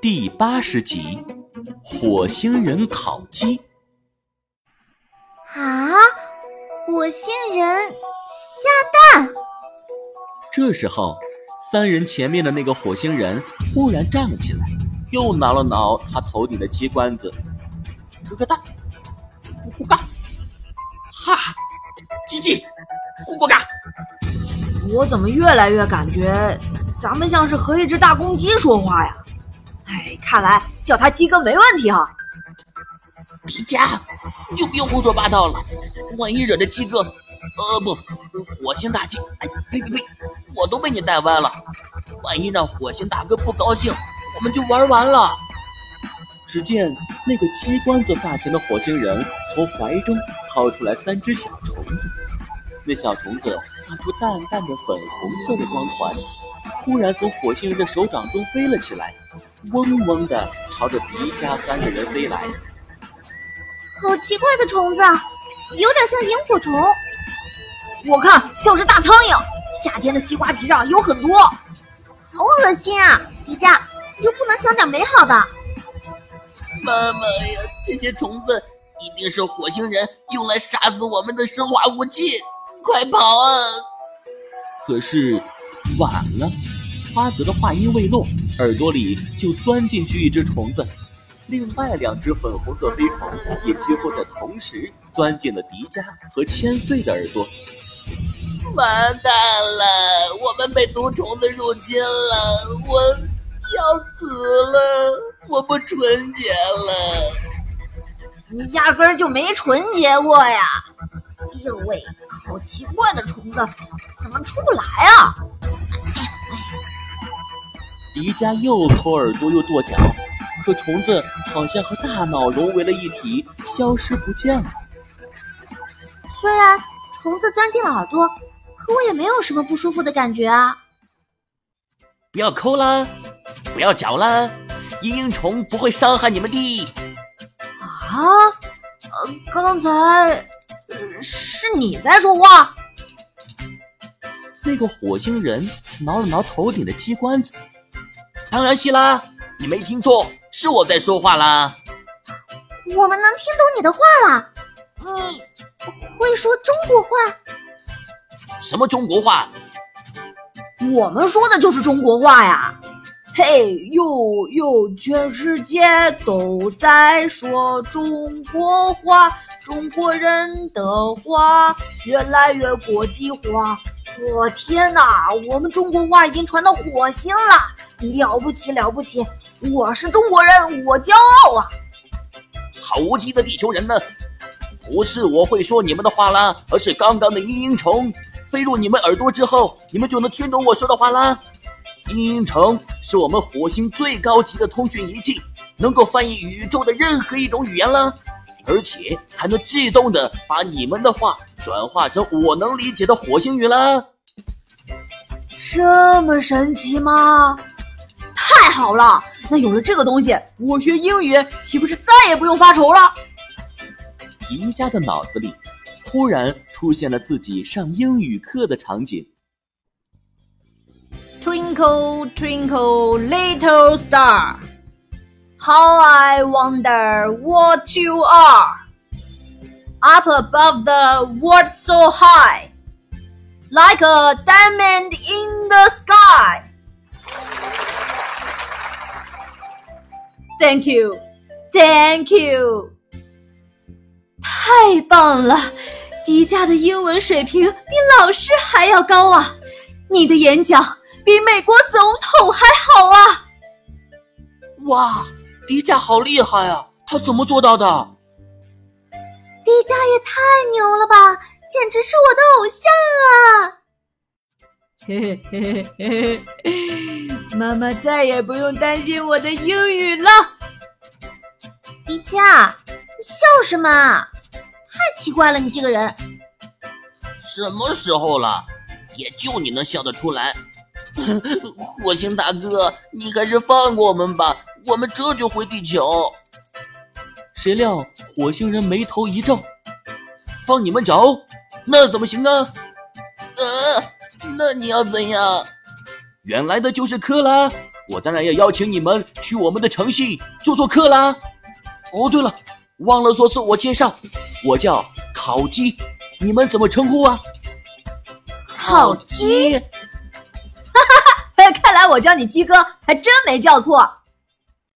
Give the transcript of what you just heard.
第八十集：火星人烤鸡。啊！火星人下蛋。这时候，三人前面的那个火星人忽然站了起来，又挠了挠他头顶的鸡冠子，咯咯哒，咕咕嘎，哈，叽叽，咕咕嘎。我怎么越来越感觉咱们像是和一只大公鸡说话呀？哎，看来叫他鸡哥没问题哈。迪迦，你就别胡说八道了，万一惹得鸡哥，呃不，火星大鸡，哎呸呸呸，我都被你带歪了。万一让火星大哥不高兴，我们就玩完了。只见那个鸡冠子发型的火星人从怀中掏出来三只小虫子，那小虫子发出淡淡的粉红色的光环，忽然从火星人的手掌中飞了起来，嗡嗡的朝着迪迦三个人飞来。好奇怪的虫子，有点像萤火虫。我看像是大苍蝇。夏天的西瓜皮上有很多，好恶心啊！迪迦，你就不能想点美好的？妈妈呀，这些虫子一定是火星人用来杀死我们的生化武器！快跑啊！可是晚了，花子的话音未落，耳朵里就钻进去一只虫子。另外两只粉红色飞虫也几乎在同时钻进了迪迦和千岁的耳朵。完蛋了，我们被毒虫子入侵了，我要死了，我不纯洁了。你压根儿就没纯洁过呀！哎呦喂，好奇怪的虫子，怎么出不来啊？迪迦又抠耳朵又跺脚。可虫子好像和大脑融为了一体，消失不见了。虽然虫子钻进了耳朵，可我也没有什么不舒服的感觉啊！不要抠啦，不要嚼啦，嘤嘤虫不会伤害你们的。啊？呃，刚才是你在说话？那个火星人挠了挠头顶的鸡冠子，当然是啦，你没听错。是我在说话啦，我们能听懂你的话啦。你会说中国话？什么中国话？我们说的就是中国话呀！嘿呦呦，全世界都在说中国话，中国人的话越来越国际化。我天哪，我们中国话已经传到火星了，了不起了不起！我是中国人，我骄傲啊！好无稽的地球人呢！不是我会说你们的话啦，而是刚刚的嘤嘤虫飞入你们耳朵之后，你们就能听懂我说的话啦。嘤嘤虫是我们火星最高级的通讯仪器，能够翻译宇宙的任何一种语言啦。而且还能自动的把你们的话转化成我能理解的火星语啦！这么神奇吗？太好了！那有了这个东西，我学英语岂不是再也不用发愁了？迪迦的脑子里忽然出现了自己上英语课的场景。Twinkle, twinkle, little star. How I wonder what you are, up above the world so high, like a diamond in the sky. Thank you, thank you. 太棒了，迪迦的英文水平比老师还要高啊！你的演讲比美国总统还好啊！哇！迪迦好厉害啊！他怎么做到的？ 迪迦也太牛了吧！简直是我的偶像啊！嘿嘿嘿嘿嘿，妈妈再也不用担心我的英语了。迪迦，你笑什么？太奇怪了，你这个人。什么时候了？也就你能笑得出来。火星大哥，你还是放过我们吧。我们这就回地球。谁料火星人眉头一皱：“放你们走？那怎么行啊？呃，那你要怎样？原来的就是克拉，我当然要邀请你们去我们的城市做做客啦。哦，对了，忘了做自我介绍，我叫烤鸡，你们怎么称呼啊？烤鸡，哈哈哈看来我叫你鸡哥还真没叫错。